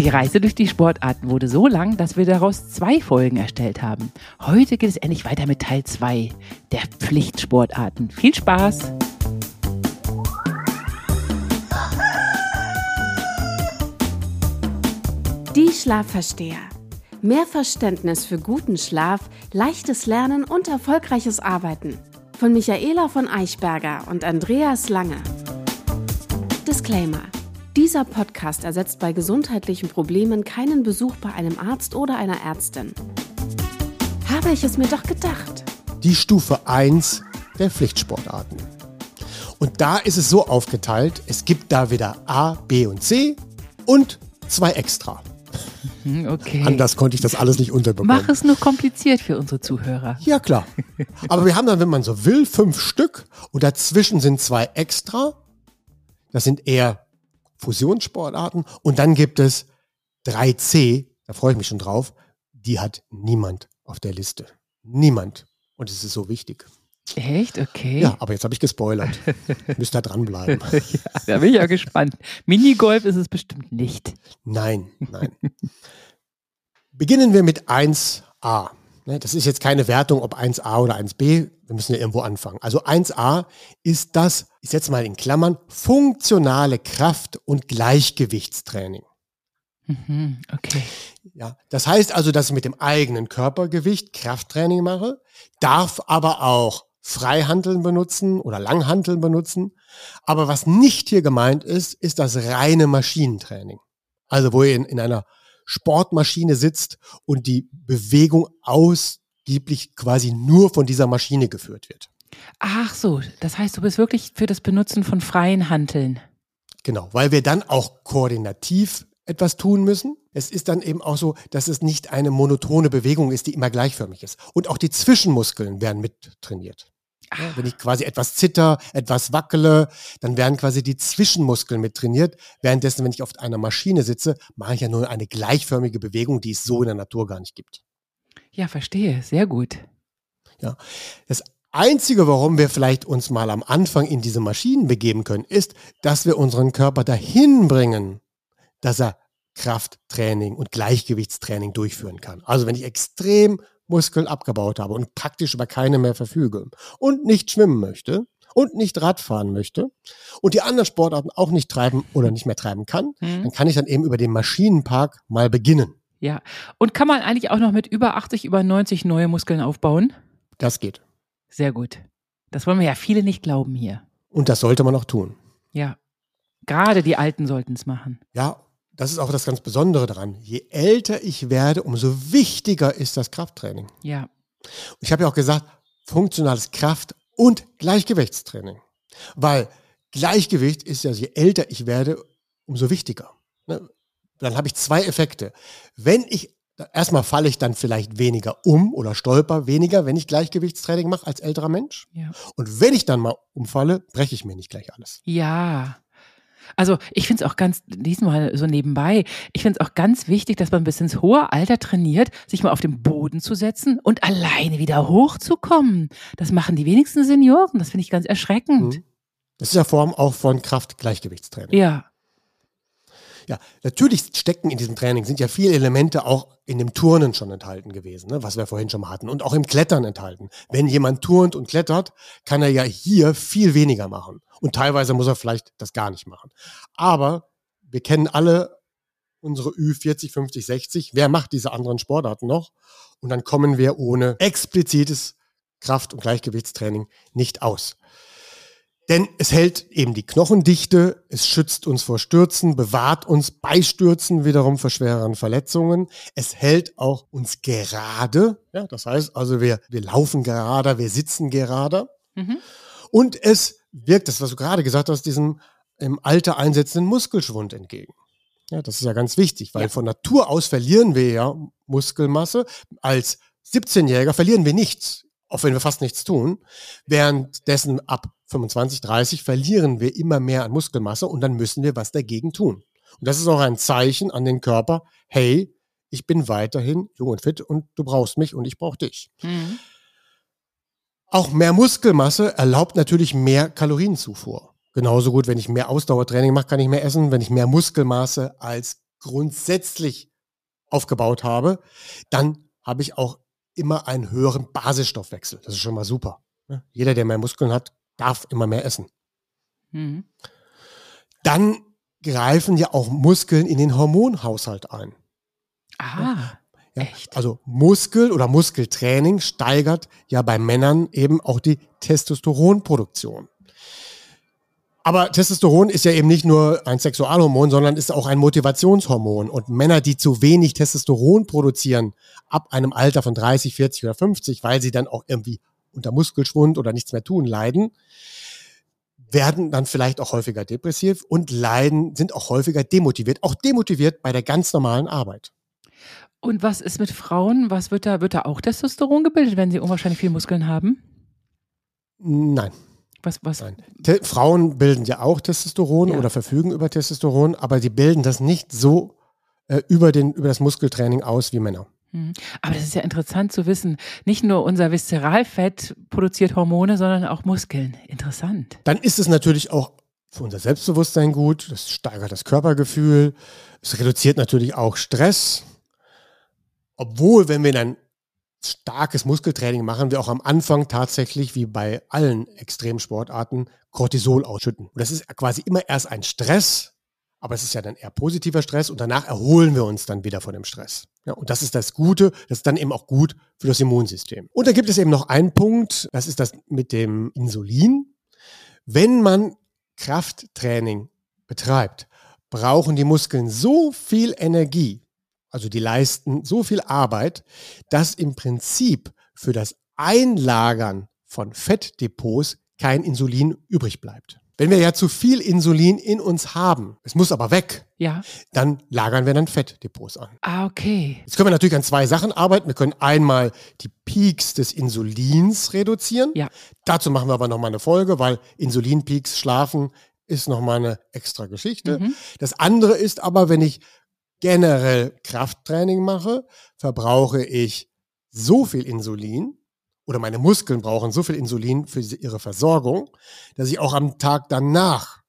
Die Reise durch die Sportarten wurde so lang, dass wir daraus zwei Folgen erstellt haben. Heute geht es endlich weiter mit Teil 2 der Pflichtsportarten. Viel Spaß! Die Schlafversteher. Mehr Verständnis für guten Schlaf, leichtes Lernen und erfolgreiches Arbeiten. Von Michaela von Eichberger und Andreas Lange. Disclaimer. Dieser Podcast ersetzt bei gesundheitlichen Problemen keinen Besuch bei einem Arzt oder einer Ärztin. Habe ich es mir doch gedacht. Die Stufe 1 der Pflichtsportarten. Und da ist es so aufgeteilt, es gibt da wieder A, B und C und zwei extra. Okay. Anders konnte ich das alles nicht unterbekommen. Mach es nur kompliziert für unsere Zuhörer. Ja, klar. Aber wir haben dann, wenn man so will, fünf Stück und dazwischen sind zwei extra. Das sind eher Fusionssportarten. Und dann gibt es 3C, da freue ich mich schon drauf, die hat niemand auf der Liste. Niemand. Und es ist so wichtig. Echt? Okay. Ja, aber jetzt habe ich gespoilert. Müsst da dranbleiben. ja, da bin ich ja gespannt. Minigolf ist es bestimmt nicht. Nein, nein. Beginnen wir mit 1a. Ne, Das ist jetzt keine Wertung, ob 1a oder 1b. Wir müssen ja irgendwo anfangen. Also 1a ist das, ich setze mal in Klammern, funktionale Kraft- und Gleichgewichtstraining. Mhm, okay. Ja, das heißt also, dass ich mit dem eigenen Körpergewicht Krafttraining mache, darf aber auch Freihanteln benutzen oder Langhanteln benutzen. Aber was nicht hier gemeint ist, ist das reine Maschinentraining. Also wo ihr in, in einer Sportmaschine sitzt und die Bewegung ausgiebig quasi nur von dieser Maschine geführt wird. Ach so, das heißt, du bist wirklich für das Benutzen von freien Hanteln. Genau, weil wir dann auch koordinativ etwas tun müssen. Es ist dann eben auch so, dass es nicht eine monotone Bewegung ist, die immer gleichförmig ist. Und auch die Zwischenmuskeln werden mit trainiert. Ja, wenn ich quasi etwas zitter, etwas wackele, dann werden quasi die Zwischenmuskeln mit trainiert. Währenddessen, wenn ich auf einer Maschine sitze, mache ich ja nur eine gleichförmige Bewegung, die es so in der Natur gar nicht gibt. Ja, verstehe. Sehr gut. Ja. Das Einzige, warum wir vielleicht uns mal am Anfang in diese Maschinen begeben können, ist, dass wir unseren Körper dahin bringen, dass er Krafttraining und Gleichgewichtstraining durchführen kann. Also wenn ich extrem Muskeln abgebaut habe und praktisch über keine mehr verfüge und nicht schwimmen möchte und nicht Radfahren möchte und die anderen Sportarten auch nicht treiben oder nicht mehr treiben kann, Hm. dann kann ich dann eben über den Maschinenpark mal beginnen. Ja. Und kann man eigentlich auch noch mit über 80, über 90 neue Muskeln aufbauen? Das geht. Sehr gut. Das wollen wir ja viele nicht glauben hier. Und das sollte man auch tun. Ja. Gerade die Alten sollten es machen. Ja, das ist auch das ganz Besondere daran. Je älter ich werde, umso wichtiger ist das Krafttraining. Ja. Ich habe ja auch gesagt, funktionales Kraft- und Gleichgewichtstraining. Weil Gleichgewicht ist ja, je älter ich werde, umso wichtiger. Ne? Dann habe ich zwei Effekte. Wenn ich, erstmal falle ich dann vielleicht weniger um oder stolper weniger, wenn ich Gleichgewichtstraining mache als älterer Mensch. Ja. Und wenn ich dann mal umfalle, breche ich mir nicht gleich alles. Ja. Also ich finde es auch ganz, diesmal so nebenbei, ich finde es auch ganz wichtig, dass man bis ins hohe Alter trainiert, sich mal auf den Boden zu setzen und alleine wieder hochzukommen. Das machen die wenigsten Senioren, das finde ich ganz erschreckend. Mhm. Das ist ja Form auch von Kraft-Gleichgewichtstraining. Ja, Ja, natürlich stecken in diesem Training, sind ja viele Elemente auch in dem Turnen schon enthalten gewesen, ne, was wir vorhin schon mal hatten, und auch im Klettern enthalten. Wenn jemand turnt und klettert, kann er ja hier viel weniger machen. Und teilweise muss er vielleicht das gar nicht machen. Aber wir kennen alle unsere Ü40, 50, 60. Wer macht diese anderen Sportarten noch? Und dann kommen wir ohne explizites Kraft- und Gleichgewichtstraining nicht aus. Denn es hält eben die Knochendichte, es schützt uns vor Stürzen, bewahrt uns bei Stürzen wiederum vor schwereren Verletzungen. Es hält auch uns gerade, ja, das heißt also wir, wir laufen gerader, wir sitzen gerader. mhm. Und es wirkt, das was du gerade gesagt hast, diesem im Alter einsetzenden Muskelschwund entgegen. Ja, das ist ja ganz wichtig, weil Ja. von Natur aus verlieren wir ja Muskelmasse. Als 17-Jähriger verlieren wir nichts, auch wenn wir fast nichts tun. Währenddessen ab 25, 30 verlieren wir immer mehr an Muskelmasse und dann müssen wir was dagegen tun. Und das ist auch ein Zeichen an den Körper, hey, ich bin weiterhin jung und fit und du brauchst mich und ich brauche dich. Mhm. Auch mehr Muskelmasse erlaubt natürlich mehr Kalorienzufuhr. Genauso gut, wenn ich mehr Ausdauertraining mache, kann ich mehr essen. Wenn ich mehr Muskelmasse als grundsätzlich aufgebaut habe, dann habe ich auch immer einen höheren Basisstoffwechsel. Das ist schon mal super. Ne? Jeder, der mehr Muskeln hat, darf immer mehr essen. Mhm. Dann greifen ja auch Muskeln in den Hormonhaushalt ein. Ah. Ja, also Muskel oder Muskeltraining steigert ja bei Männern eben auch die Testosteronproduktion. Aber Testosteron ist ja eben nicht nur ein Sexualhormon, sondern ist auch ein Motivationshormon. Und Männer, die zu wenig Testosteron produzieren, ab einem Alter von 30, 40 oder 50, weil sie dann auch irgendwie unter Muskelschwund oder nichts mehr tun leiden, werden dann vielleicht auch häufiger depressiv und leiden, sind auch häufiger demotiviert, auch demotiviert bei der ganz normalen Arbeit. Und was ist mit Frauen? Was wird da, wird da auch Testosteron gebildet, wenn sie unwahrscheinlich viel Muskeln haben? Nein. Was, was? Nein. Frauen bilden ja auch Testosteron ja. oder verfügen über Testosteron, aber sie bilden das nicht so äh, über, den, über das Muskeltraining aus wie Männer. Hm. Aber das ist ja interessant zu wissen. Nicht nur unser Viszeralfett produziert Hormone, sondern auch Muskeln. Interessant. Dann ist es natürlich auch für unser Selbstbewusstsein gut. Das steigert das Körpergefühl. Es reduziert natürlich auch Stress. Obwohl, wenn wir dann starkes Muskeltraining machen, wir auch am Anfang tatsächlich, wie bei allen Extremsportarten, Cortisol ausschütten. Und das ist quasi immer erst ein Stress, aber es ist ja dann eher positiver Stress und danach erholen wir uns dann wieder von dem Stress. Ja, und das ist das Gute, das ist dann eben auch gut für das Immunsystem. Und da gibt es eben noch einen Punkt, das ist das mit dem Insulin. Wenn man Krafttraining betreibt, brauchen die Muskeln so viel Energie, also die leisten so viel Arbeit, dass im Prinzip für das Einlagern von Fettdepots kein Insulin übrig bleibt. Wenn wir ja zu viel Insulin in uns haben, es muss aber weg, ja. dann lagern wir dann Fettdepots an. Ah, okay. Jetzt können wir natürlich an zwei Sachen arbeiten. Wir können einmal die Peaks des Insulins reduzieren. Ja. Dazu machen wir aber nochmal eine Folge, weil Insulinpeaks schlafen ist nochmal eine extra Geschichte. Mhm. Das andere ist aber, wenn ich generell Krafttraining mache, verbrauche ich so viel Insulin oder meine Muskeln brauchen so viel Insulin für ihre Versorgung, dass ich auch am Tag danach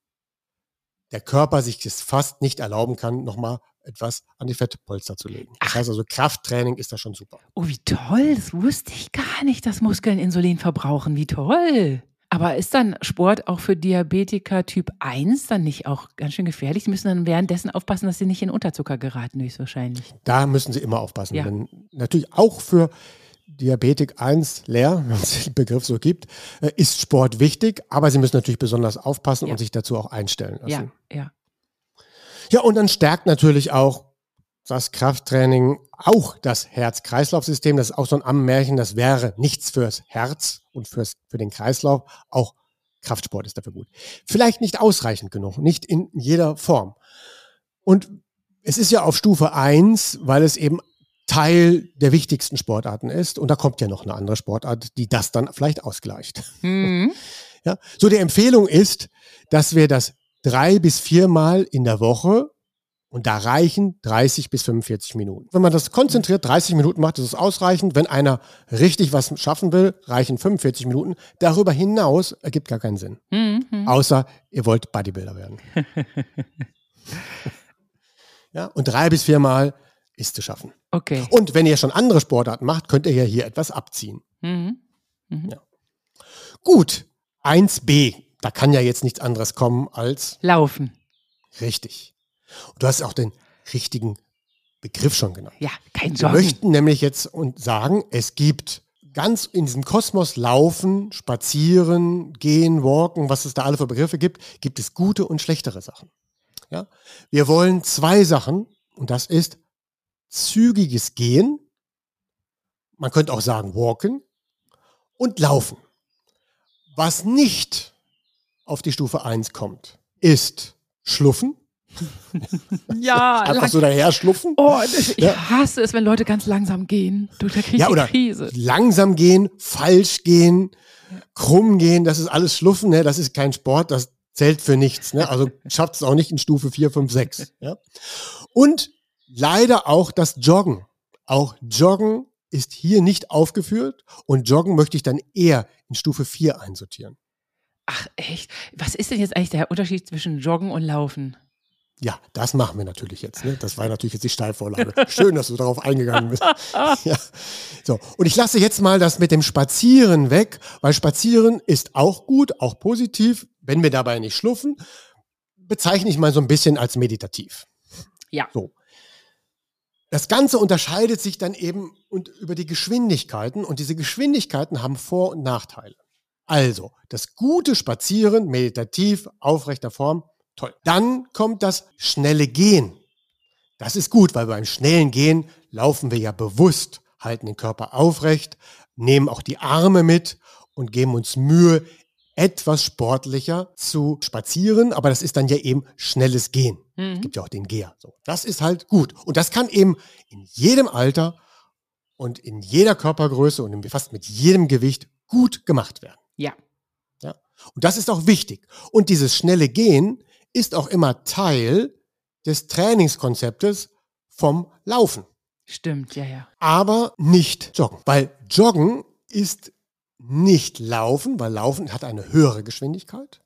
der Körper sich es fast nicht erlauben kann, nochmal etwas an die Fettpolster zu legen. Das heißt also, Krafttraining ist da schon super. Oh, wie toll. Das wusste ich gar nicht, dass Muskeln Insulin verbrauchen. Wie toll. Aber ist dann Sport auch für Diabetiker Typ 1 dann nicht auch ganz schön gefährlich? Sie müssen dann währenddessen aufpassen, dass sie nicht in Unterzucker geraten, höchstwahrscheinlich. Da müssen sie immer aufpassen. Ja. Denn natürlich auch für Diabetik 1 leer, wenn es den Begriff so gibt, äh, ist Sport wichtig, aber sie müssen natürlich besonders aufpassen ja. und sich dazu auch einstellen lassen. Ja, ja. Ja, und dann stärkt natürlich auch das Krafttraining auch das Herz-Kreislauf-System. Das ist auch so ein Ammärchen. Das wäre nichts fürs Herz und fürs, für den Kreislauf. Auch Kraftsport ist dafür gut. Vielleicht nicht ausreichend genug, nicht in jeder Form. Und es ist ja auf Stufe eins, weil es eben Teil der wichtigsten Sportarten ist. Und da kommt ja noch eine andere Sportart, die das dann vielleicht ausgleicht. Mhm. Ja, so die Empfehlung ist, dass wir das drei bis viermal in der Woche und da reichen 30 bis 45 Minuten. Wenn man das konzentriert 30 Minuten macht, ist es ausreichend. Wenn einer richtig was schaffen will, reichen 45 Minuten. Darüber hinaus ergibt gar keinen Sinn. Mhm. Außer ihr wollt Bodybuilder werden. ja, und drei bis viermal ist zu schaffen. Okay. Und wenn ihr schon andere Sportarten macht, könnt ihr ja hier etwas abziehen. Mhm. Mhm. Ja. Gut, 1b. Da kann ja jetzt nichts anderes kommen als Laufen. Richtig. Und du hast auch den richtigen Begriff schon genannt. Ja, kein Sorgen. Wir möchten nämlich jetzt und sagen, es gibt ganz in diesem Kosmos laufen, spazieren, gehen, walken, was es da alle für Begriffe gibt, gibt es gute und schlechtere Sachen. Ja? Wir wollen zwei Sachen und das ist zügiges Gehen, man könnte auch sagen walken und laufen. Was nicht auf die Stufe 1 kommt, ist Schluffen, ja, einfach so daher schlupfen. Oh, ich ja. hasse es, wenn Leute ganz langsam gehen. Du, da krieg ich ja, oder Krise. Langsam gehen, falsch gehen, krumm gehen, das ist alles Schluffen, ne? Das ist kein Sport, das zählt für nichts. Ne? Also schafft es auch nicht in Stufe 4, 5, 6. Ja? Und leider auch das Joggen. Auch Joggen ist hier nicht aufgeführt und Joggen möchte ich dann eher in Stufe 4 einsortieren. Ach echt? Was ist denn jetzt eigentlich der Unterschied zwischen Joggen und Laufen? Ja, das machen wir natürlich jetzt. Ne? Das war natürlich jetzt die Steilvorlage. Schön, dass du darauf eingegangen bist. ja. So, und ich lasse jetzt mal das mit dem Spazieren weg, weil Spazieren ist auch gut, auch positiv, wenn wir dabei nicht schluffen, bezeichne ich mal so ein bisschen als meditativ. Ja. So. Das Ganze unterscheidet sich dann eben und über die Geschwindigkeiten und diese Geschwindigkeiten haben Vor- und Nachteile. Also, das gute Spazieren, meditativ, aufrechter Form, toll. Dann kommt das schnelle Gehen. Das ist gut, weil beim schnellen Gehen laufen wir ja bewusst, halten den Körper aufrecht, nehmen auch die Arme mit und geben uns Mühe, etwas sportlicher zu spazieren, aber das ist dann ja eben schnelles Gehen. Mhm. Es gibt ja auch den Geher. So, das ist halt gut. Und das kann eben in jedem Alter und in jeder Körpergröße und fast mit jedem Gewicht gut gemacht werden. Ja. Ja. Und das ist auch wichtig. Und dieses schnelle Gehen ist auch immer Teil des Trainingskonzeptes vom Laufen. Stimmt, ja, ja. Aber nicht Joggen. Weil Joggen ist nicht Laufen, weil Laufen hat eine höhere Geschwindigkeit.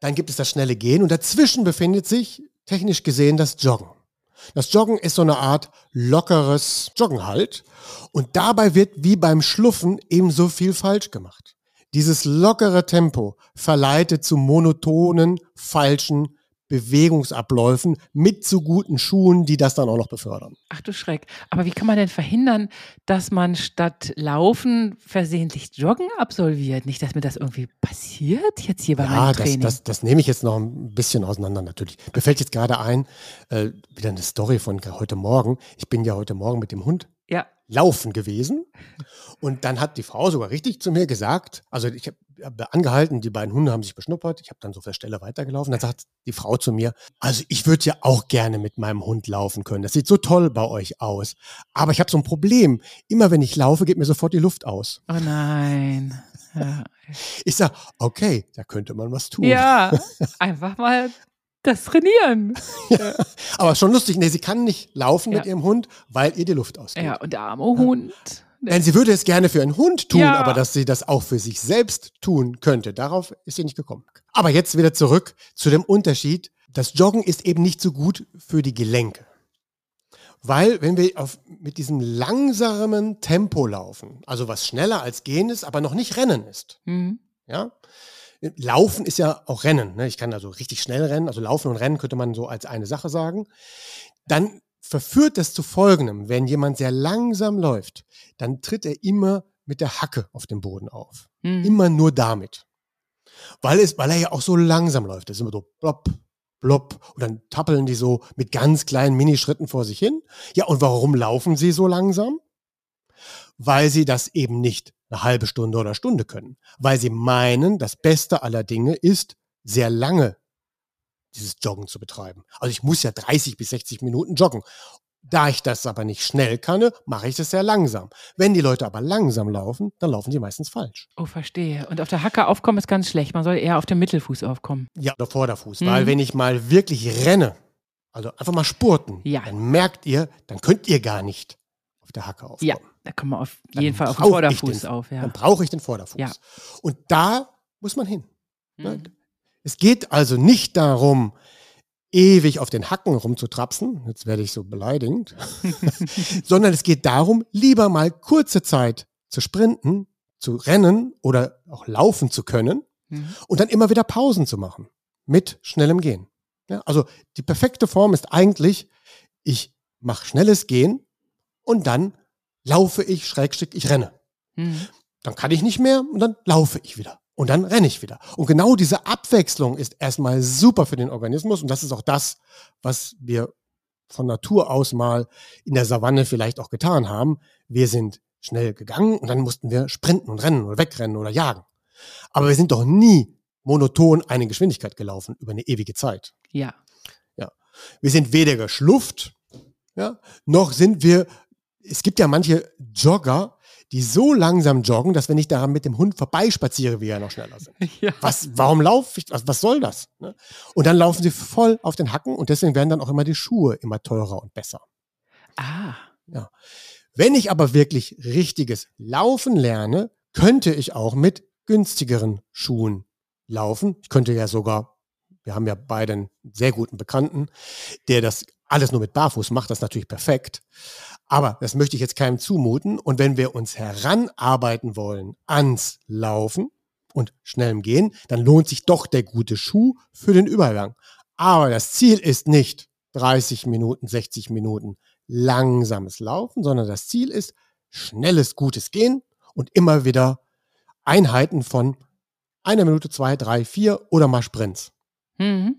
Dann gibt es das schnelle Gehen und dazwischen befindet sich technisch gesehen das Joggen. Das Joggen ist so eine Art lockeres Joggen halt und dabei wird wie beim Schluffen ebenso viel falsch gemacht. Dieses lockere Tempo verleitet zu monotonen, falschen Bewegungsabläufen mit zu guten Schuhen, die das dann auch noch befördern. Ach du Schreck. Aber wie kann man denn verhindern, dass man statt Laufen versehentlich Joggen absolviert? Nicht, dass mir das irgendwie passiert jetzt hier bei ja, meinem Training. Das, das, das nehme ich jetzt noch ein bisschen auseinander natürlich. Mir fällt jetzt gerade ein, äh, wieder eine Story von heute Morgen. Ich bin ja heute Morgen mit dem Hund ja. Laufen gewesen. Und dann hat die Frau sogar richtig zu mir gesagt, also ich habe angehalten, die beiden Hunde haben sich beschnuppert, ich habe dann so auf der Stelle weitergelaufen. Dann sagt die Frau zu mir, also ich würde ja auch gerne mit meinem Hund laufen können. Das sieht so toll bei euch aus. Aber ich habe so ein Problem. Immer wenn ich laufe, geht mir sofort die Luft aus. Oh nein. Ja. Ich sage, okay, da könnte man was tun. Ja, einfach mal das trainieren. ja, aber schon lustig. Nee, sie kann nicht laufen ja. mit ihrem Hund, weil ihr die Luft ausgeht. Ja, und der arme Hund. Nein, sie würde es gerne für einen Hund tun, ja. aber dass sie das auch für sich selbst tun könnte, darauf ist sie nicht gekommen. Aber jetzt wieder zurück zu dem Unterschied. Das Joggen ist eben nicht so gut für die Gelenke. Weil, wenn wir auf, mit diesem langsamen Tempo laufen, also was schneller als gehen ist, aber noch nicht rennen ist, mhm. ja, Laufen ist ja auch Rennen. Ne? Ich kann also richtig schnell rennen. Also Laufen und Rennen könnte man so als eine Sache sagen. Dann verführt das zu Folgendem. Wenn jemand sehr langsam läuft, dann tritt er immer mit der Hacke auf dem Boden auf. Mhm. Immer nur damit. Weil, es, weil er ja auch so langsam läuft. Das ist immer so plopp, plopp. Und dann tappeln die so mit ganz kleinen Minischritten vor sich hin. Ja, und warum laufen sie so langsam? Weil sie das eben nicht eine halbe Stunde oder Stunde können, weil sie meinen, das Beste aller Dinge ist, sehr lange dieses Joggen zu betreiben. Also ich muss ja 30 bis 60 Minuten joggen. Da ich das aber nicht schnell kann, mache ich das sehr langsam. Wenn die Leute aber langsam laufen, dann laufen sie meistens falsch. Oh, verstehe. Und auf der Hacke aufkommen ist ganz schlecht. Man soll eher auf dem Mittelfuß aufkommen. Ja, oder Vorderfuß. Mhm. Weil wenn ich mal wirklich renne, also einfach mal spurten, ja. dann merkt ihr, dann könnt ihr gar nicht auf der Hacke aufkommen. Ja. Da kommen wir auf jeden Fall auf den Vorderfuß den, auf. Ja. Dann brauche ich den Vorderfuß. Ja. Und da muss man hin. Mhm. Es geht also nicht darum, ewig auf den Hacken rumzutrapsen, jetzt werde ich so beleidigend, sondern es geht darum, lieber mal kurze Zeit zu sprinten, zu rennen oder auch laufen zu können mhm. und dann immer wieder Pausen zu machen mit schnellem Gehen. Ja, also die perfekte Form ist eigentlich, ich mache schnelles Gehen und dann laufe ich, Schrägstück, ich renne. Mhm. Dann kann ich nicht mehr und dann laufe ich wieder. Und dann renne ich wieder. Und genau diese Abwechslung ist erstmal super für den Organismus. Und das ist auch das, was wir von Natur aus mal in der Savanne vielleicht auch getan haben. Wir sind schnell gegangen und dann mussten wir sprinten und rennen oder wegrennen oder jagen. Aber wir sind doch nie monoton eine Geschwindigkeit gelaufen über eine ewige Zeit. Ja. Ja. Wir sind weder geschlufft, ja, noch sind wir es gibt ja manche Jogger, die so langsam joggen, dass wenn ich daran mit dem Hund vorbeispaziere, wir ja noch schneller sind. Ja. Was, warum laufe ich? Was, was soll das? Ne? Und dann laufen sie voll auf den Hacken und deswegen werden dann auch immer die Schuhe immer teurer und besser. Ah. Ja. Wenn ich aber wirklich richtiges Laufen lerne, könnte ich auch mit günstigeren Schuhen laufen. Ich könnte ja sogar Wir haben ja beide einen sehr guten Bekannten, der das alles nur mit Barfuß macht. Das ist natürlich perfekt. Aber das möchte ich jetzt keinem zumuten. Und wenn wir uns heranarbeiten wollen ans Laufen und schnellem Gehen, dann lohnt sich doch der gute Schuh für den Übergang. Aber das Ziel ist nicht 30 Minuten, 60 Minuten langsames Laufen, sondern das Ziel ist schnelles, gutes Gehen und immer wieder Einheiten von einer Minute, zwei, drei, vier oder mal Sprints. Mhm.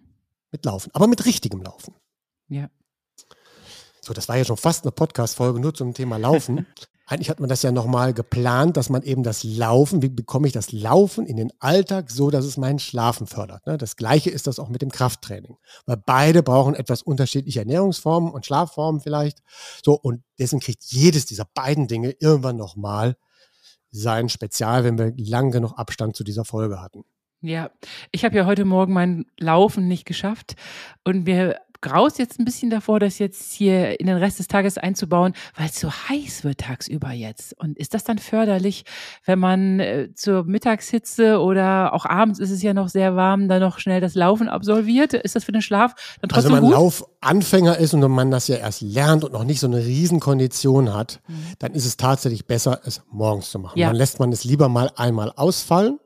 Mit Laufen, aber mit richtigem Laufen. Ja. So, das war ja schon fast eine Podcast-Folge nur zum Thema Laufen. Eigentlich hat man das ja nochmal geplant, dass man eben das Laufen, wie bekomme ich das Laufen in den Alltag so, dass es meinen Schlafen fördert. Ne? Das gleiche ist das auch mit dem Krafttraining. Weil beide brauchen etwas unterschiedliche Ernährungsformen und Schlafformen vielleicht. So, und deswegen kriegt jedes dieser beiden Dinge irgendwann nochmal sein Spezial, wenn wir lang genug Abstand zu dieser Folge hatten. Ja, ich habe ja heute Morgen mein Laufen nicht geschafft und mir graust jetzt ein bisschen davor, das jetzt hier in den Rest des Tages einzubauen, weil es so heiß wird tagsüber jetzt. Und ist das dann förderlich, wenn man äh, zur Mittagshitze oder auch abends ist es ja noch sehr warm, dann noch schnell das Laufen absolviert? Ist das für den Schlaf dann Also trotzdem wenn man gut? Laufanfänger ist und man das ja erst lernt und noch nicht so eine Riesenkondition hat, Mhm. dann ist es tatsächlich besser, es morgens zu machen. Ja. Dann lässt man es lieber mal einmal ausfallen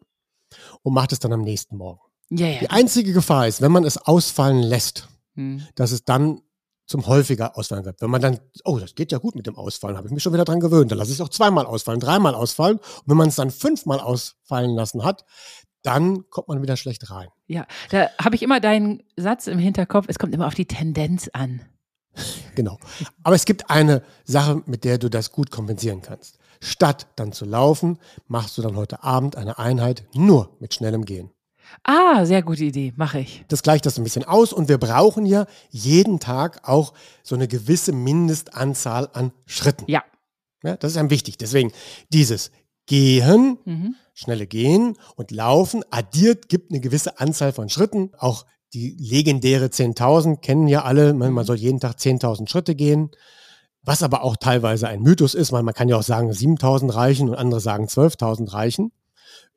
und macht es dann am nächsten Morgen. Ja, ja. Die einzige Gefahr ist, wenn man es ausfallen lässt, Hm. dass es dann zum häufiger ausfallen wird. Wenn man dann, oh, das geht ja gut mit dem Ausfallen, habe ich mich schon wieder dran gewöhnt, dann lasse ich es auch zweimal ausfallen, dreimal ausfallen. Und wenn man es dann fünfmal ausfallen lassen hat, dann kommt man wieder schlecht rein. Ja, da habe ich immer deinen Satz im Hinterkopf, es kommt immer auf die Tendenz an. Genau. Aber es gibt eine Sache, mit der du das gut kompensieren kannst. Statt dann zu laufen, machst du dann heute Abend eine Einheit nur mit schnellem Gehen. Ah, sehr gute Idee, mache ich. Das gleicht das ein bisschen aus und wir brauchen ja jeden Tag auch so eine gewisse Mindestanzahl an Schritten. Ja. Ja, das ist einem wichtig. Deswegen dieses Gehen, Mhm. schnelle Gehen und Laufen addiert, gibt eine gewisse Anzahl von Schritten. Auch die legendäre 10.000 kennen ja alle. Man, man soll jeden Tag 10.000 Schritte gehen. Was aber auch teilweise ein Mythos ist, weil man kann ja auch sagen, 7.000 reichen und andere sagen 12.000 reichen.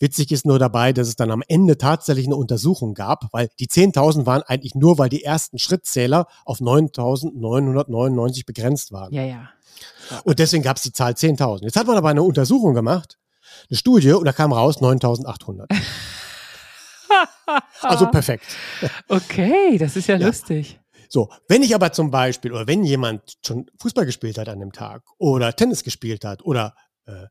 Witzig ist nur dabei, dass es dann am Ende tatsächlich eine Untersuchung gab, weil die 10.000 waren eigentlich nur, weil die ersten Schrittzähler auf 9.999 begrenzt waren. Ja, ja. Und deswegen gab es die Zahl 10.000. Jetzt hat man aber eine Untersuchung gemacht, eine Studie, und da kam raus 9.800. also perfekt. Okay, das ist ja, Ja. lustig. So, wenn ich aber zum Beispiel, oder wenn jemand schon Fußball gespielt hat an dem Tag oder Tennis gespielt hat oder äh,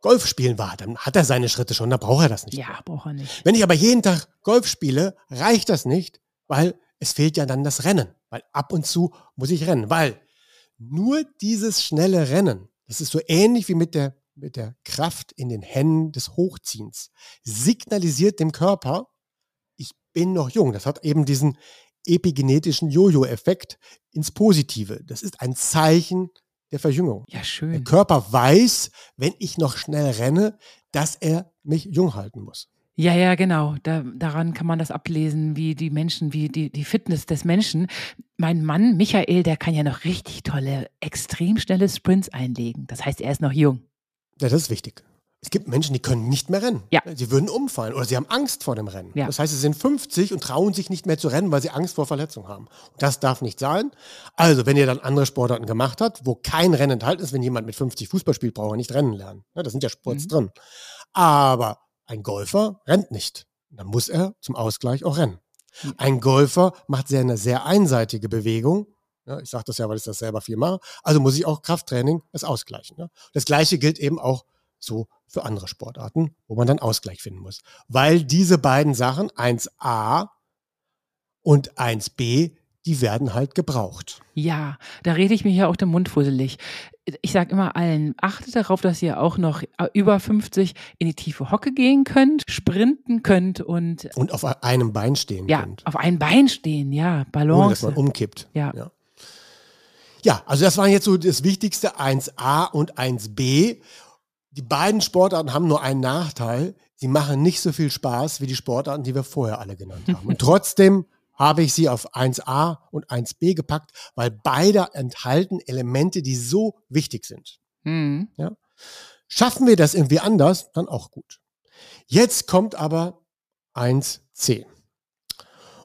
Golf spielen war, dann hat er seine Schritte schon, da braucht er das nicht. mehr. Ja, braucht er nicht. Wenn ich aber jeden Tag Golf spiele, reicht das nicht, weil es fehlt ja dann das Rennen. Weil ab und zu muss ich rennen. Weil nur dieses schnelle Rennen, das ist so ähnlich wie mit der, mit der Kraft in den Händen des Hochziehens, signalisiert dem Körper, ich bin noch jung. Das hat eben diesen epigenetischen Jojo-Effekt ins Positive. Das ist ein Zeichen der Verjüngung. Ja, Der schön. Körper weiß, wenn ich noch schnell renne, dass er mich jung halten muss. Ja, ja, genau. Da, daran kann man das ablesen, wie die Menschen, wie die, die Fitness des Menschen. Mein Mann, Michael, der kann ja noch richtig tolle, extrem schnelle Sprints einlegen. Das heißt, er ist noch jung. Ja, das ist wichtig. Es gibt Menschen, die können nicht mehr rennen. Ja. Sie würden umfallen oder sie haben Angst vor dem Rennen. Ja. Das heißt, sie sind 50 und trauen sich nicht mehr zu rennen, weil sie Angst vor Verletzung haben. Und das darf nicht sein. Also, wenn ihr dann andere Sportarten gemacht habt, wo kein Rennen enthalten ist, wenn jemand mit 50 Fußball spielt, braucht er nicht rennen lernen. Ja, da sind ja Sports Mhm. drin. Aber ein Golfer rennt nicht. Dann muss er zum Ausgleich auch rennen. Mhm. Ein Golfer macht sehr eine sehr einseitige Bewegung. Ja, ich sage das ja, weil ich das selber viel mache. Also muss ich auch Krafttraining das ausgleichen. Ne? Das gleiche gilt eben auch so für andere Sportarten, wo man dann Ausgleich finden muss. Weil diese beiden Sachen, 1a und 1b, die werden halt gebraucht. Ja, da rede ich mich ja auch den Mund fusselig. Ich sage immer allen, achtet darauf, dass ihr auch noch äh, über 50 in die tiefe Hocke gehen könnt, sprinten könnt und Und auf einem Bein stehen ja, könnt, auf ein Bein stehen, ja, ohne dass Balance. man umkippt. Ja. ja. Ja, also das waren jetzt so das Wichtigste, 1a und 1b. Die beiden Sportarten haben nur einen Nachteil. Sie machen nicht so viel Spaß wie die Sportarten, die wir vorher alle genannt haben. Und trotzdem habe ich sie auf 1a und 1b gepackt, weil beide enthalten Elemente, die so wichtig sind. Hm. Schaffen wir das irgendwie anders, dann auch gut. Jetzt kommt aber 1c.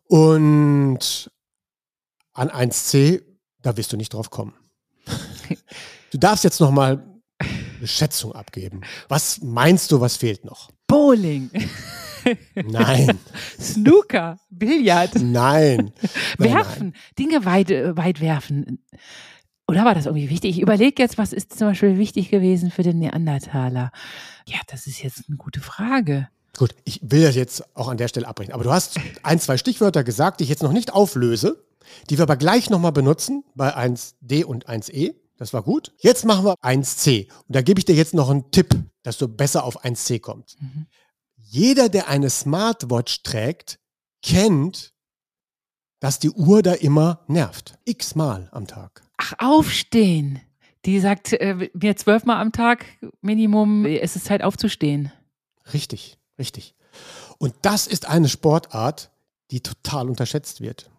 Und an 1C, da wirst du nicht drauf kommen. Du darfst jetzt noch mal eine Schätzung abgeben. Was meinst du, was fehlt noch? Bowling, Nein, Snooker, Billard, nein. nein, werfen, Dinge weit, äh, weit werfen. Oder war das irgendwie wichtig? Ich überlege jetzt, was ist zum Beispiel wichtig gewesen für den Neandertaler? Ja, das ist jetzt eine gute Frage. Gut, ich will das jetzt auch an der Stelle abbrechen. Aber du hast ein, zwei Stichwörter gesagt, die ich jetzt noch nicht auflöse, die wir aber gleich nochmal benutzen bei 1D und 1E. Das war gut. Jetzt machen wir 1C. Und da gebe ich dir jetzt noch einen Tipp, dass du besser auf 1C kommst. Mhm. Jeder, der eine Smartwatch trägt, kennt, dass die Uhr da immer nervt. X-mal am Tag. Ach, aufstehen. Die sagt äh, mir zwölfmal am Tag Minimum, es ist Zeit aufzustehen. Richtig, richtig. Und das ist eine Sportart, die total unterschätzt wird.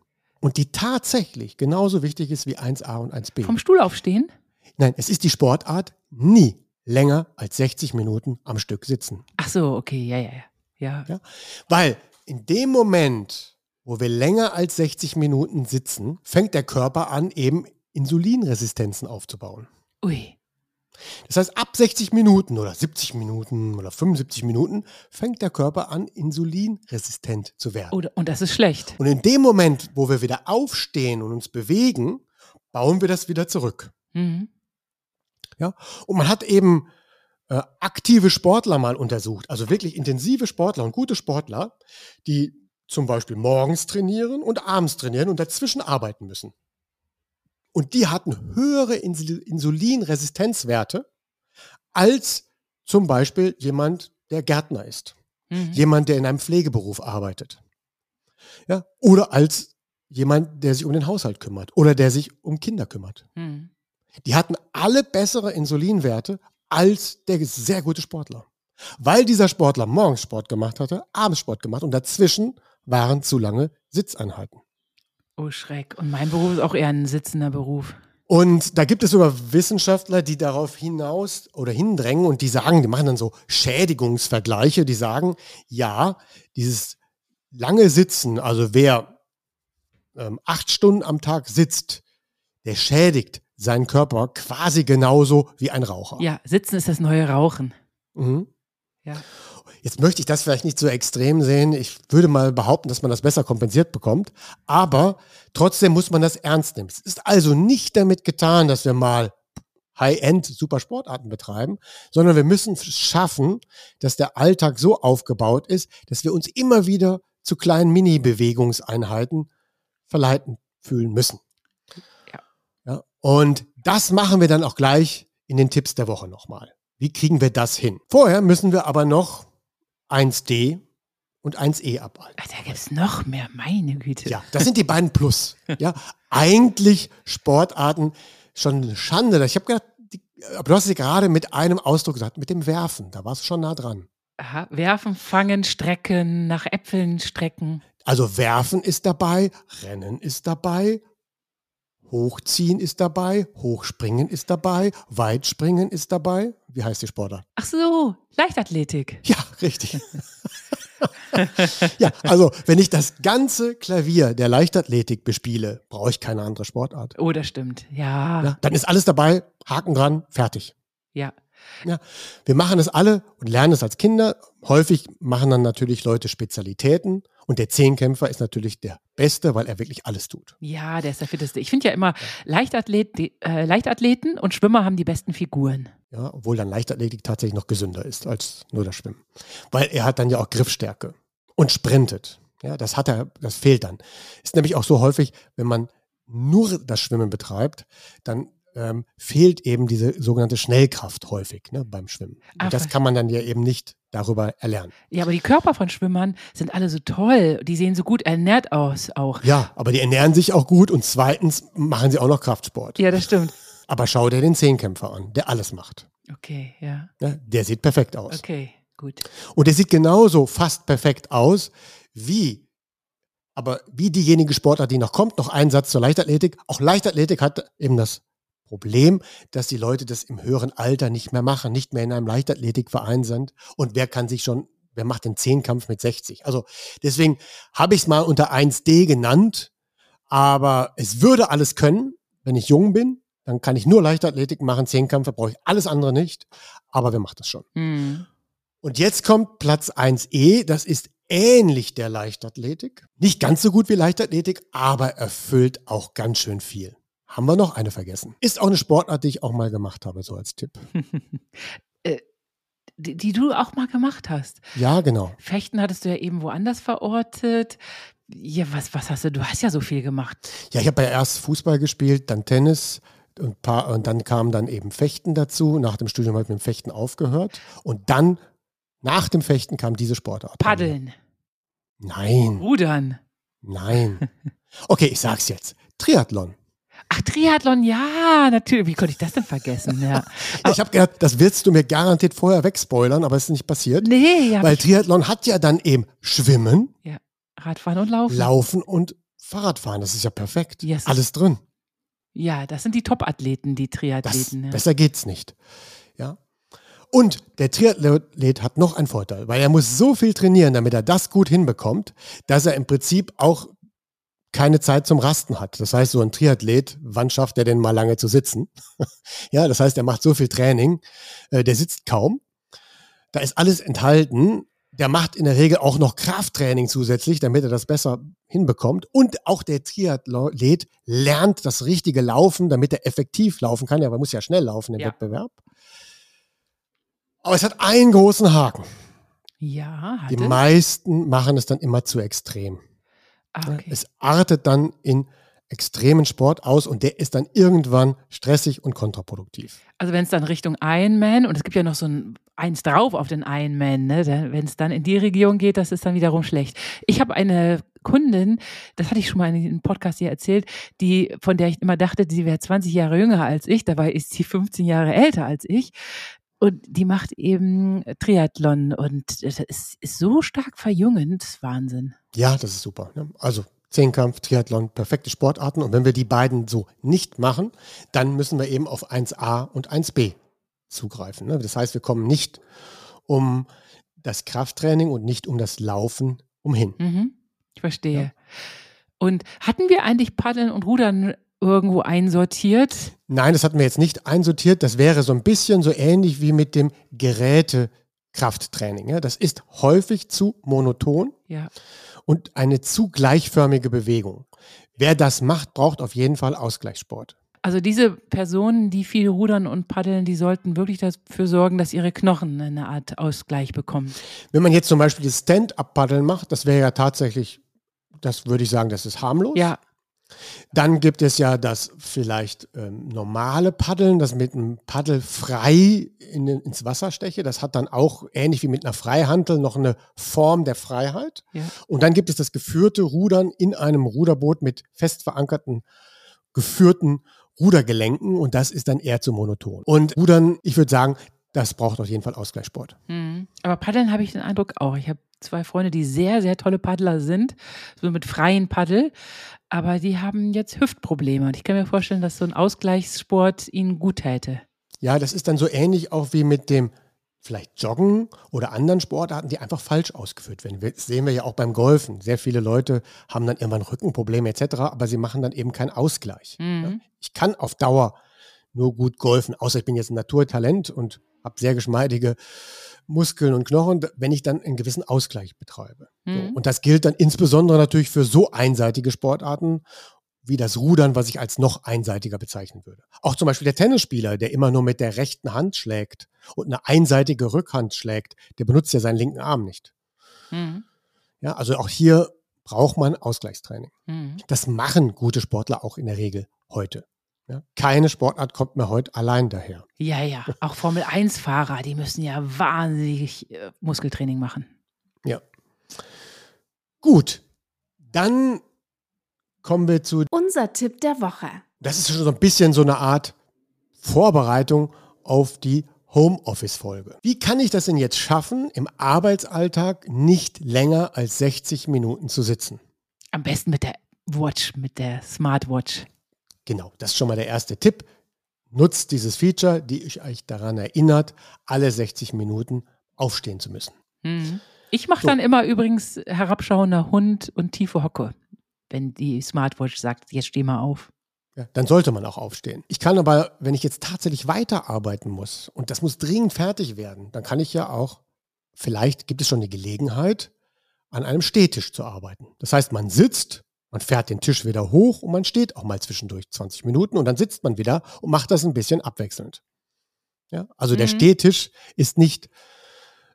Und die tatsächlich genauso wichtig ist wie 1a und 1b. Vom Stuhl aufstehen? Nein, es ist die Sportart, nie länger als 60 Minuten am Stück sitzen. Ach so, okay, ja, ja, ja. Ja, Ja? Weil in dem Moment, wo wir länger als 60 Minuten sitzen, fängt der Körper an, eben Insulinresistenzen aufzubauen. ui. Das heißt, ab 60 Minuten oder 70 Minuten oder 75 Minuten fängt der Körper an, insulinresistent zu werden. Oder, und das ist schlecht. Und in dem Moment, wo wir wieder aufstehen und uns bewegen, bauen wir das wieder zurück. Mhm. Und man hat eben äh, aktive Sportler mal untersucht, also wirklich intensive Sportler und gute Sportler, die zum Beispiel morgens trainieren und abends trainieren und dazwischen arbeiten müssen. Und die hatten höhere Insul Insulinresistenzwerte als zum Beispiel jemand, der Gärtner ist, Mhm. jemand, der in einem Pflegeberuf arbeitet. Ja, oder als jemand, der sich um den Haushalt kümmert oder der sich um Kinder kümmert. Mhm. Die hatten alle bessere Insulinwerte als der sehr gute Sportler. Weil dieser Sportler morgens Sport gemacht hatte, abends Sport gemacht und dazwischen waren zu lange Sitzeinheiten. Oh, Schreck. Und mein Beruf ist auch eher ein sitzender Beruf. Und da gibt es sogar Wissenschaftler, die darauf hinaus oder hindrängen und die sagen, die machen dann so Schädigungsvergleiche, die sagen, ja, dieses lange Sitzen, also wer ähm, acht Stunden am Tag sitzt, der schädigt seinen Körper quasi genauso wie ein Raucher. Ja, sitzen ist das neue Rauchen. Mhm. Ja. Jetzt möchte ich das vielleicht nicht so extrem sehen. Ich würde mal behaupten, dass man das besser kompensiert bekommt. Aber trotzdem muss man das ernst nehmen. Es ist also nicht damit getan, dass wir mal High-End Supersportarten betreiben, sondern wir müssen schaffen, dass der Alltag so aufgebaut ist, dass wir uns immer wieder zu kleinen Mini-Bewegungseinheiten verleiten fühlen müssen. Ja. ja. Und das machen wir dann auch gleich in den Tipps der Woche nochmal. Wie kriegen wir das hin? Vorher müssen wir aber noch 1D und 1E abhalten. Ach, da gibt es noch mehr, meine Güte. Ja, das sind die beiden Plus. Ja, eigentlich Sportarten schon eine Schande. Ich habe gedacht, die, aber du hast es gerade mit einem Ausdruck gesagt, mit dem Werfen. Da warst du schon nah dran. Aha, werfen, fangen, strecken, nach Äpfeln strecken. Also Werfen ist dabei, Rennen ist dabei, Hochziehen ist dabei, Hochspringen ist dabei, Weitspringen ist dabei. Wie heißt die Sportart? Ach so, Leichtathletik. Ja, richtig. ja, also wenn ich das ganze Klavier der Leichtathletik bespiele, brauche ich keine andere Sportart. Oh, das stimmt. Ja, Ja, dann ist alles dabei, Haken dran, fertig. ja. Wir machen es alle und lernen es als Kinder. Häufig machen dann natürlich Leute Spezialitäten und der Zehnkämpfer ist natürlich der Beste, weil er wirklich alles tut. Ja, der ist der fitteste. Ich finde ja immer, Leichtathlet, die, äh, Leichtathleten und Schwimmer haben die besten Figuren. Ja, obwohl dann Leichtathletik tatsächlich noch gesünder ist als nur das Schwimmen. Weil er hat dann ja auch Griffstärke und sprintet. Ja, das hat er, das fehlt dann. Ist nämlich auch so häufig, wenn man nur das Schwimmen betreibt, dann ähm, fehlt eben diese sogenannte Schnellkraft häufig ne, beim Schwimmen. Ah, Und das kann man dann ja eben nicht darüber erlernen. Ja, aber die Körper von Schwimmern sind alle so toll. Die sehen so gut ernährt aus auch. Ja, aber die ernähren sich auch gut und zweitens machen sie auch noch Kraftsport. Ja, das stimmt. Aber schau dir den Zehnkämpfer an, der alles macht. Okay, ja. Ja, der sieht perfekt aus. Okay, gut. Und der sieht genauso fast perfekt aus wie, aber wie diejenige Sportart, die noch kommt, noch ein Satz zur Leichtathletik. Auch Leichtathletik hat eben das Problem, dass die Leute das im höheren Alter nicht mehr machen, nicht mehr in einem Leichtathletikverein sind. Und wer kann sich schon wer macht den Zehnkampf mit 60? Also deswegen habe ich es mal unter 1D genannt, aber es würde alles können, wenn ich jung bin. Dann kann ich nur Leichtathletik machen, Zehnkampf, brauche ich alles andere nicht. Aber wer macht das schon? Mhm. Und jetzt kommt Platz 1E, das ist ähnlich der Leichtathletik. Nicht ganz so gut wie Leichtathletik, aber erfüllt auch ganz schön viel. Haben wir noch eine vergessen. Ist auch eine Sportart, die ich auch mal gemacht habe, so als Tipp. Äh, die, die du auch mal gemacht hast. Ja, genau. Fechten hattest du ja eben woanders verortet. Ja, was, was hast du? Du hast ja so viel gemacht. Ja, ich habe ja erst Fußball gespielt, dann Tennis und, paar, und dann kam dann eben Fechten dazu. Nach dem Studium habe ich mit dem Fechten aufgehört. Und dann, nach dem Fechten, kam diese Sportart. Paddeln, Nein, Rudern. nein. Okay, ich sag's jetzt. Triathlon. Triathlon, ja, natürlich. Wie konnte ich das denn vergessen? Ja. Ich habe gedacht, das willst du mir garantiert vorher wegspoilern, aber es ist nicht passiert. Nee, ja. Weil Triathlon hat ja dann eben Schwimmen, ja. Radfahren und Laufen. Laufen und Fahrradfahren. Das ist ja perfekt. Yes. Alles drin. ja, das sind die Top-Athleten, die Das, Triathleten. ja. Besser geht's nicht. Ja. Und der Triathlet hat noch einen Vorteil, weil er muss so viel trainieren, damit er das gut hinbekommt, dass er im Prinzip auch keine Zeit zum Rasten hat. Das heißt, so ein Triathlet, wann schafft er denn mal lange zu sitzen? ja, das heißt, er macht so viel Training, äh, der sitzt kaum. Da ist alles enthalten. Der macht in der Regel auch noch Krafttraining zusätzlich, damit er das besser hinbekommt. Und auch der Triathlet lernt das richtige Laufen, damit er effektiv laufen kann. Ja, man muss ja schnell laufen im Ja. Wettbewerb. Aber es hat einen großen Haken. ja, Die hatte. meisten machen es dann immer zu extrem. Ah, okay. Es artet dann in extremen Sport aus und der ist dann irgendwann stressig und kontraproduktiv. Also wenn es dann Richtung Ironman und es gibt ja noch so ein eins drauf auf den Ironman, ne? wenn es dann in die Region geht, das ist dann wiederum schlecht. Ich habe eine Kundin, das hatte ich schon mal in einem Podcast hier erzählt, die von der ich immer dachte, sie wäre 20 Jahre jünger als ich, dabei ist sie 15 Jahre älter als ich. Und die macht eben Triathlon und das ist, ist so stark verjüngend, Wahnsinn. Ja, das ist super. Ne? Also Zehnkampf, Triathlon, perfekte Sportarten. Und wenn wir die beiden so nicht machen, dann müssen wir eben auf 1a und 1b zugreifen. Ne? Das heißt, wir kommen nicht um das Krafttraining und nicht um das Laufen umhin. Mhm, ich verstehe. Und hatten wir eigentlich Paddeln und Rudern irgendwo einsortiert? Nein, das hatten wir jetzt nicht einsortiert. Das wäre so ein bisschen so ähnlich wie mit dem Gerätekrafttraining. Ja? Das ist häufig zu monoton Ja. und eine zu gleichförmige Bewegung. Wer das macht, braucht auf jeden Fall Ausgleichssport. Also diese Personen, die viel rudern und paddeln, die sollten wirklich dafür sorgen, dass ihre Knochen eine Art Ausgleich bekommen. Wenn man jetzt zum Beispiel das Stand-up-Paddeln macht, das wäre ja tatsächlich, das würde ich sagen, das ist harmlos. Ja, Dann gibt es ja das vielleicht ähm, normale Paddeln, das mit einem Paddel frei in, ins Wasser steche. Das hat dann auch ähnlich wie mit einer Freihantel noch eine Form der Freiheit. ja. Und dann gibt es das geführte Rudern in einem Ruderboot mit fest verankerten, geführten Rudergelenken und das ist dann eher zu monoton. Und Rudern, ich würde sagen, das braucht auf jeden Fall Ausgleichssport. Mhm. Aber Paddeln habe ich den Eindruck auch. Ich habe zwei Freunde, die sehr, sehr tolle Paddler sind, so mit freien Paddel, aber die haben jetzt Hüftprobleme und ich kann mir vorstellen, dass so ein Ausgleichssport ihnen gut täte. Ja, das ist dann so ähnlich auch wie mit dem vielleicht Joggen oder anderen Sportarten, die einfach falsch ausgeführt werden. Das sehen wir ja auch beim Golfen. Sehr viele Leute haben dann irgendwann Rückenprobleme etc., aber sie machen dann eben keinen Ausgleich. Mhm. Ich kann auf Dauer nur gut golfen, außer ich bin jetzt ein Naturtalent und habe sehr geschmeidige Muskeln und Knochen, wenn ich dann einen gewissen Ausgleich betreibe. So. Mhm. Und das gilt dann insbesondere natürlich für so einseitige Sportarten wie das Rudern, was ich als noch einseitiger bezeichnen würde. Auch zum Beispiel der Tennisspieler, der immer nur mit der rechten Hand schlägt und eine einseitige Rückhand schlägt, der benutzt ja seinen linken Arm nicht. Mhm. Ja, also auch hier braucht man Ausgleichstraining. Mhm. Das machen gute Sportler auch in der Regel heute. Ja, keine Sportart kommt mir heute allein daher. Ja, ja. Auch Formel-1-Fahrer, die müssen ja wahnsinnig äh, Muskeltraining machen. Ja. Gut, dann kommen wir zu, Unser Tipp der Woche. das ist schon so ein bisschen so eine Art Vorbereitung auf die Homeoffice-Folge. Wie kann ich das denn jetzt schaffen, im Arbeitsalltag nicht länger als 60 Minuten zu sitzen? Am besten mit der Watch, mit der Smartwatch. Genau, das ist schon mal der erste Tipp. Nutzt dieses Feature, die euch daran erinnert, alle 60 Minuten aufstehen zu müssen. Mhm. Ich mache So. dann immer übrigens herabschauender Hund und tiefe Hocke, wenn die Smartwatch sagt, jetzt steh mal auf. Ja, dann sollte man auch aufstehen. Ich kann aber, wenn ich jetzt tatsächlich weiterarbeiten muss und das muss dringend fertig werden, dann kann ich ja auch, vielleicht gibt es schon die Gelegenheit, an einem Stehtisch zu arbeiten. Das heißt, man sitzt, man fährt den Tisch wieder hoch und man steht auch mal zwischendurch 20 Minuten und dann sitzt man wieder und macht das ein bisschen abwechselnd. Ja, also der Mhm. Stehtisch ist nicht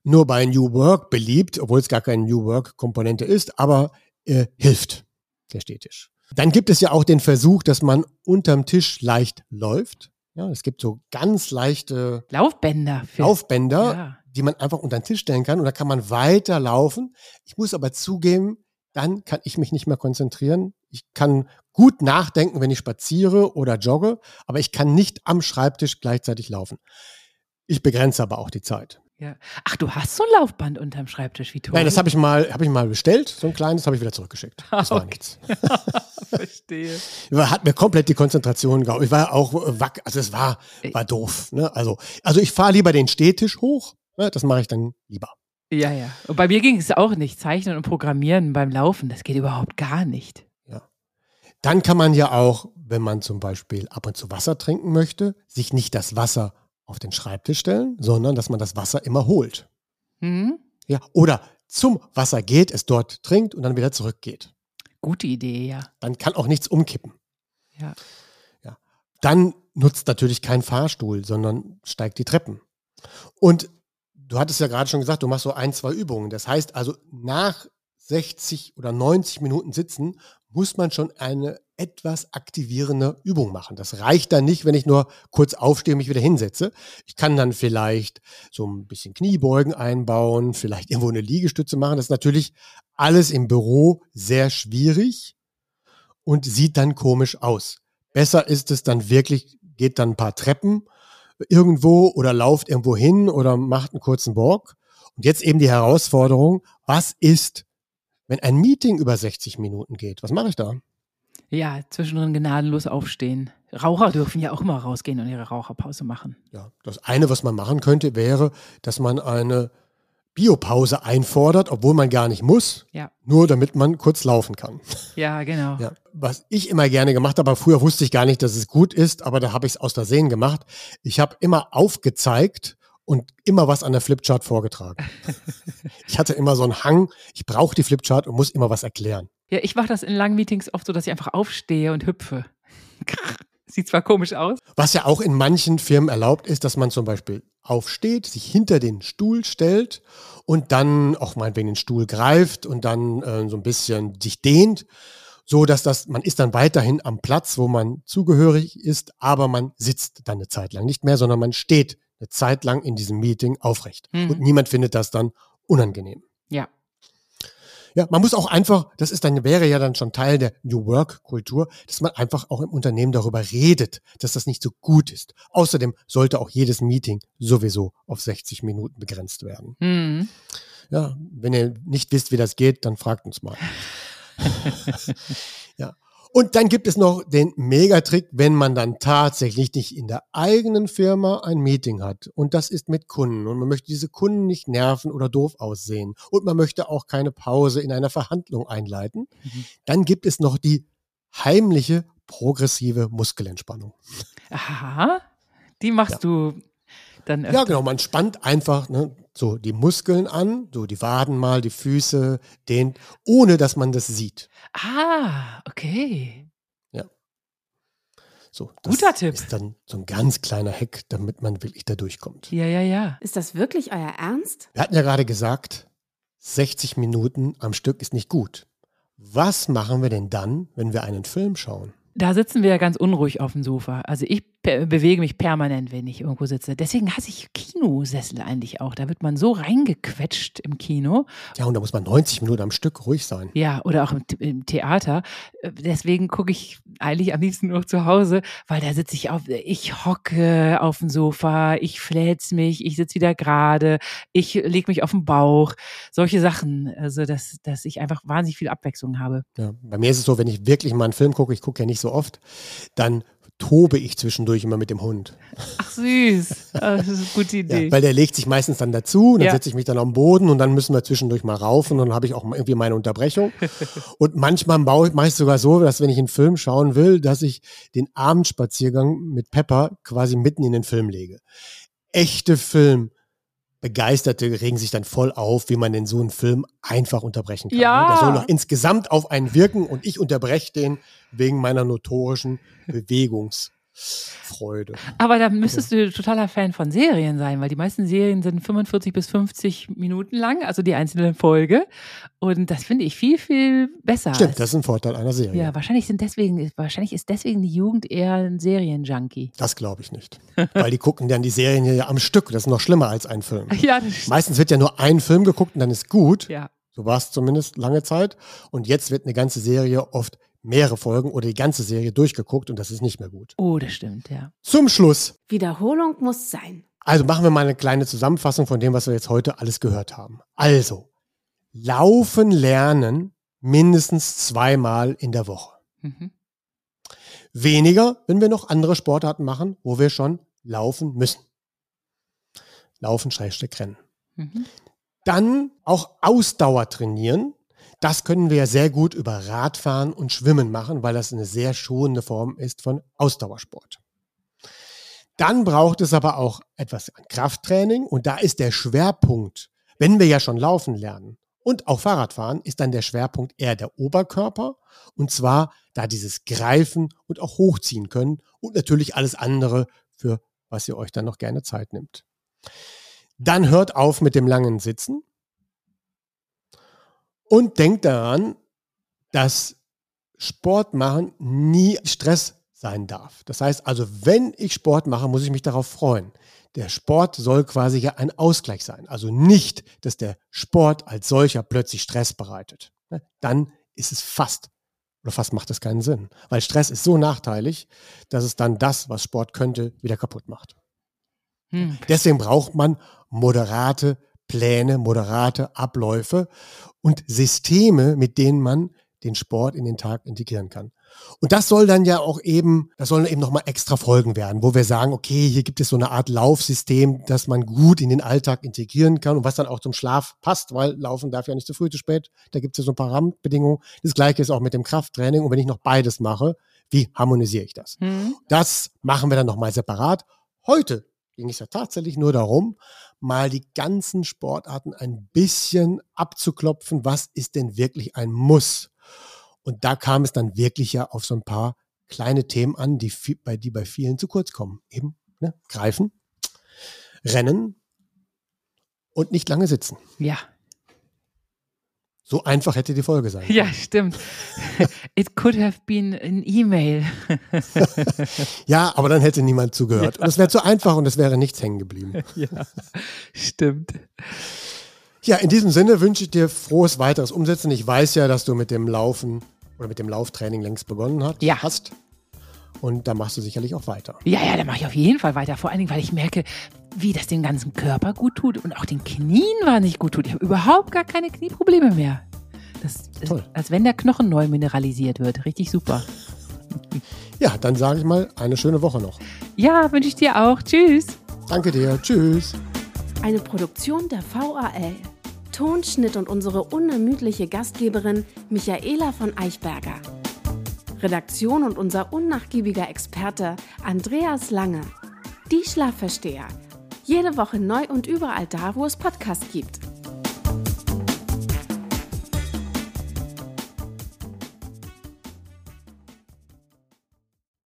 nur bei New Work beliebt, obwohl es gar keine New Work Komponente ist, aber äh, hilft der Stehtisch. Dann gibt es ja auch den Versuch, dass man unterm Tisch leicht läuft. Ja, es gibt so ganz leichte Laufbänder. Laufbänder, Ja. die man einfach unter den Tisch stellen kann und da kann man weiter laufen. Ich muss aber zugeben, dann kann ich mich nicht mehr konzentrieren. Ich kann gut nachdenken, wenn ich spaziere oder jogge, aber ich kann nicht am Schreibtisch gleichzeitig laufen. Ich begrenze aber auch die Zeit. Ja. Ach, du hast so ein Laufband unterm Schreibtisch, wie toll. Nein, das habe ich mal, habe ich mal bestellt, so ein kleines, habe ich wieder zurückgeschickt. Das war Okay. nichts. Verstehe. Hat mir komplett die Konzentration geraubt. Ich war auch äh, wack, also es war, war doof. Ne? Also, also ich fahre lieber den Stehtisch hoch. Ne? Das mache ich dann lieber. Ja, ja. Und bei mir ging es auch nicht. Zeichnen und Programmieren beim Laufen, das geht überhaupt gar nicht. Dann kann man ja auch, wenn man zum Beispiel ab und zu Wasser trinken möchte, sich nicht das Wasser auf den Schreibtisch stellen, sondern dass man das Wasser immer holt. Hm? Ja, oder zum Wasser geht, es dort trinkt und dann wieder zurückgeht. Gute Idee, ja. Dann kann auch nichts umkippen. Ja. Ja. Dann nutzt natürlich kein Fahrstuhl, sondern steigt die Treppen. Und du hattest ja gerade schon gesagt, du machst so ein, zwei Übungen. Das heißt also, nach 60 oder 90 Minuten Sitzen muss man schon eine etwas aktivierende Übung machen. Das reicht dann nicht, wenn ich nur kurz aufstehe und mich wieder hinsetze. Ich kann dann vielleicht so ein bisschen Kniebeugen einbauen, vielleicht irgendwo eine Liegestütze machen. Das ist natürlich alles im Büro sehr schwierig und sieht dann komisch aus. Besser ist es dann wirklich, geht dann ein paar Treppen irgendwo oder lauft irgendwo hin oder macht einen kurzen Walk. Und jetzt eben die Herausforderung, was ist, wenn ein Meeting über 60 Minuten geht? Was mache ich da? Ja, zwischendrin gnadenlos aufstehen. Raucher dürfen ja auch mal rausgehen und ihre Raucherpause machen. Ja, das eine, was man machen könnte, wäre, dass man eine Biopause einfordert, obwohl man gar nicht muss, Ja. nur damit man kurz laufen kann. Ja, genau. Ja, was ich immer gerne gemacht habe, aber früher wusste ich gar nicht, dass es gut ist, aber da habe ich es aus Versehen gemacht. Ich habe immer aufgezeigt und immer was an der Flipchart vorgetragen. ich hatte immer so einen Hang, ich brauche die Flipchart und muss immer was erklären. Ja, ich mache das in langen Meetings oft so, dass ich einfach aufstehe und hüpfe. Sieht zwar komisch aus. Was ja auch in manchen Firmen erlaubt ist, dass man zum Beispiel aufsteht, sich hinter den Stuhl stellt und dann auch meinetwegen den Stuhl greift und dann äh, so ein bisschen sich dehnt, so dass das, man ist dann weiterhin am Platz, wo man zugehörig ist, aber man sitzt dann eine Zeit lang nicht mehr, sondern man steht eine Zeit lang in diesem Meeting aufrecht. Mhm. Und niemand findet das dann unangenehm. Ja. Ja, man muss auch einfach, das ist dann, wäre ja dann schon Teil der New Work Kultur, dass man einfach auch im Unternehmen darüber redet, dass das nicht so gut ist. Außerdem sollte auch jedes Meeting sowieso auf 60 Minuten begrenzt werden. Hm. Ja, wenn ihr nicht wisst, wie das geht, dann fragt uns mal. ja. Und dann gibt es noch den Megatrick, wenn man dann tatsächlich nicht in der eigenen Firma ein Meeting hat. Und das ist mit Kunden. Und man möchte diese Kunden nicht nerven oder doof aussehen. Und man möchte auch keine Pause in einer Verhandlung einleiten. Mhm. Dann gibt es noch die heimliche progressive Muskelentspannung. Aha. Die machst Ja. du dann öfter. Ja, genau. Man spannt einfach ne, so die Muskeln an, so die Waden mal, die Füße, den, ohne dass man das sieht. Ah, okay. So, Guter Tipp. ist dann so ein ganz kleiner Hack, damit man wirklich da durchkommt. Ja, ja, ja. Ist das wirklich euer Ernst? Wir hatten ja gerade gesagt, 60 Minuten am Stück ist nicht gut. Was machen wir denn dann, wenn wir einen Film schauen? Da sitzen wir ja ganz unruhig auf dem Sofa. Also ich bewege mich permanent, wenn ich irgendwo sitze. Deswegen hasse ich Kinosessel eigentlich auch. Da wird man so reingequetscht im Kino. Ja, und da muss man 90 Minuten am Stück ruhig sein. Ja, oder auch im, im Theater. Deswegen gucke ich eigentlich am liebsten nur zu Hause, weil da sitze ich auf, ich hocke auf dem Sofa, ich flätz mich, ich sitze wieder gerade, ich lege mich auf den Bauch. Solche Sachen. Also, dass, dass ich einfach wahnsinnig viel Abwechslung habe. Ja, bei mir ist es so, wenn ich wirklich mal einen Film gucke, ich gucke ja nicht so oft, dann tobe ich zwischendurch immer mit dem Hund. Ach süß, Ah, das ist eine gute Idee. Ja, weil der legt sich meistens dann dazu, dann Ja. setze ich mich dann am Boden und dann müssen wir zwischendurch mal rauf und dann habe ich auch irgendwie meine Unterbrechung. und manchmal baue ich meist sogar so, dass wenn ich einen Film schauen will, dass ich den Abendspaziergang mit Pepper quasi mitten in den Film lege. Echte Filmbegeisterte regen sich dann voll auf, wie man denn so einen Film einfach unterbrechen kann. Ja. ne? Der soll noch insgesamt auf einen wirken und ich unterbreche den wegen meiner notorischen Bewegungsfreude. Aber da müsstest du totaler Fan von Serien sein, weil die meisten Serien sind 45 bis 50 Minuten lang, also die einzelne Folge. Und das finde ich viel, viel besser. Stimmt, das ist ein Vorteil einer Serie. ja, wahrscheinlich sind deswegen, wahrscheinlich ist deswegen die Jugend eher ein Serienjunkie. Das glaube ich nicht. Weil die gucken dann die Serien ja am Stück. Das ist noch schlimmer als ein Film. Ja. Meistens wird ja nur ein Film geguckt und dann ist gut. Ja. So war es zumindest lange Zeit. Und jetzt wird eine ganze Serie oft mehrere Folgen oder die ganze Serie durchgeguckt und das ist nicht mehr gut. Oh, das stimmt, ja. Zum Schluss. Wiederholung muss sein. Also machen wir mal eine kleine Zusammenfassung von dem, was wir jetzt heute alles gehört haben. Also, laufen lernen mindestens zweimal in der Woche. Mhm. Weniger, wenn wir noch andere Sportarten machen, wo wir schon laufen müssen. Laufen, Schrägstrich, Rennen. Mhm. Dann auch Ausdauer trainieren. Das können wir ja sehr gut über Radfahren und Schwimmen machen, weil das eine sehr schonende Form ist von Ausdauersport. Dann braucht es aber auch etwas an Krafttraining und da ist der Schwerpunkt, wenn wir ja schon laufen lernen und auch Fahrrad fahren, ist dann der Schwerpunkt eher der Oberkörper und zwar da dieses Greifen und auch hochziehen können und natürlich alles andere, für was ihr euch dann noch gerne Zeit nimmt. Dann hört auf mit dem langen Sitzen und denkt daran, dass Sport machen nie Stress sein darf. Das heißt also, wenn ich Sport mache, muss ich mich darauf freuen. Der Sport soll quasi ja ein Ausgleich sein. Also nicht, dass der Sport als solcher plötzlich Stress bereitet. Ne? Dann ist es fast oder fast macht es keinen Sinn. Weil Stress ist so nachteilig, dass es dann das, was Sport könnte, wieder kaputt macht. Hm. Deswegen braucht man moderate Pläne, moderate Abläufe und Systeme, mit denen man den Sport in den Tag integrieren kann. Und das soll dann ja auch eben, das sollen eben nochmal extra Folgen werden, wo wir sagen, okay, hier gibt es so eine Art Laufsystem, das man gut in den Alltag integrieren kann und was dann auch zum Schlaf passt, weil Laufen darf ja nicht zu früh, zu spät. Da gibt es ja so ein paar Rahmenbedingungen. Das gleiche ist auch mit dem Krafttraining. Und wenn ich noch beides mache, wie harmonisiere ich das? Hm. Das machen wir dann nochmal separat. Heute ging es ja tatsächlich nur darum, mal die ganzen Sportarten ein bisschen abzuklopfen, was ist denn wirklich ein Muss. Und da kam es dann wirklich ja auf so ein paar kleine Themen an, die, bei, die bei vielen zu kurz kommen. Eben ne? greifen, rennen und nicht lange sitzen. Ja. So einfach hätte die Folge sein können. Ja, stimmt. It could have been an email. Ja, aber dann hätte niemand zugehört. Und es wäre zu einfach und es wäre nichts hängen geblieben. ja, stimmt. Ja, in diesem Sinne wünsche ich dir frohes weiteres Umsetzen. Ich weiß ja, dass du mit dem Laufen oder mit dem Lauftraining längst begonnen hat, Ja. hast. Und da machst du sicherlich auch weiter. Ja, ja, da mache ich auf jeden Fall weiter. Vor allen Dingen, weil ich merke, wie das den ganzen Körper gut tut und auch den Knien wahnsinnig gut tut. Ich habe überhaupt gar keine Knieprobleme mehr. Das ist, Toll. als wenn der Knochen neu mineralisiert wird. Richtig super. Ja, dann sage ich mal eine schöne Woche noch. Ja, wünsche ich dir auch. Tschüss. Danke dir. Tschüss. Eine Produktion der VAL. Tonschnitt und unsere unermüdliche Gastgeberin Michaela von Eichberger. Redaktion und unser unnachgiebiger Experte Andreas Lange. Die Schlafversteher. Jede Woche neu und überall da, wo es Podcasts gibt.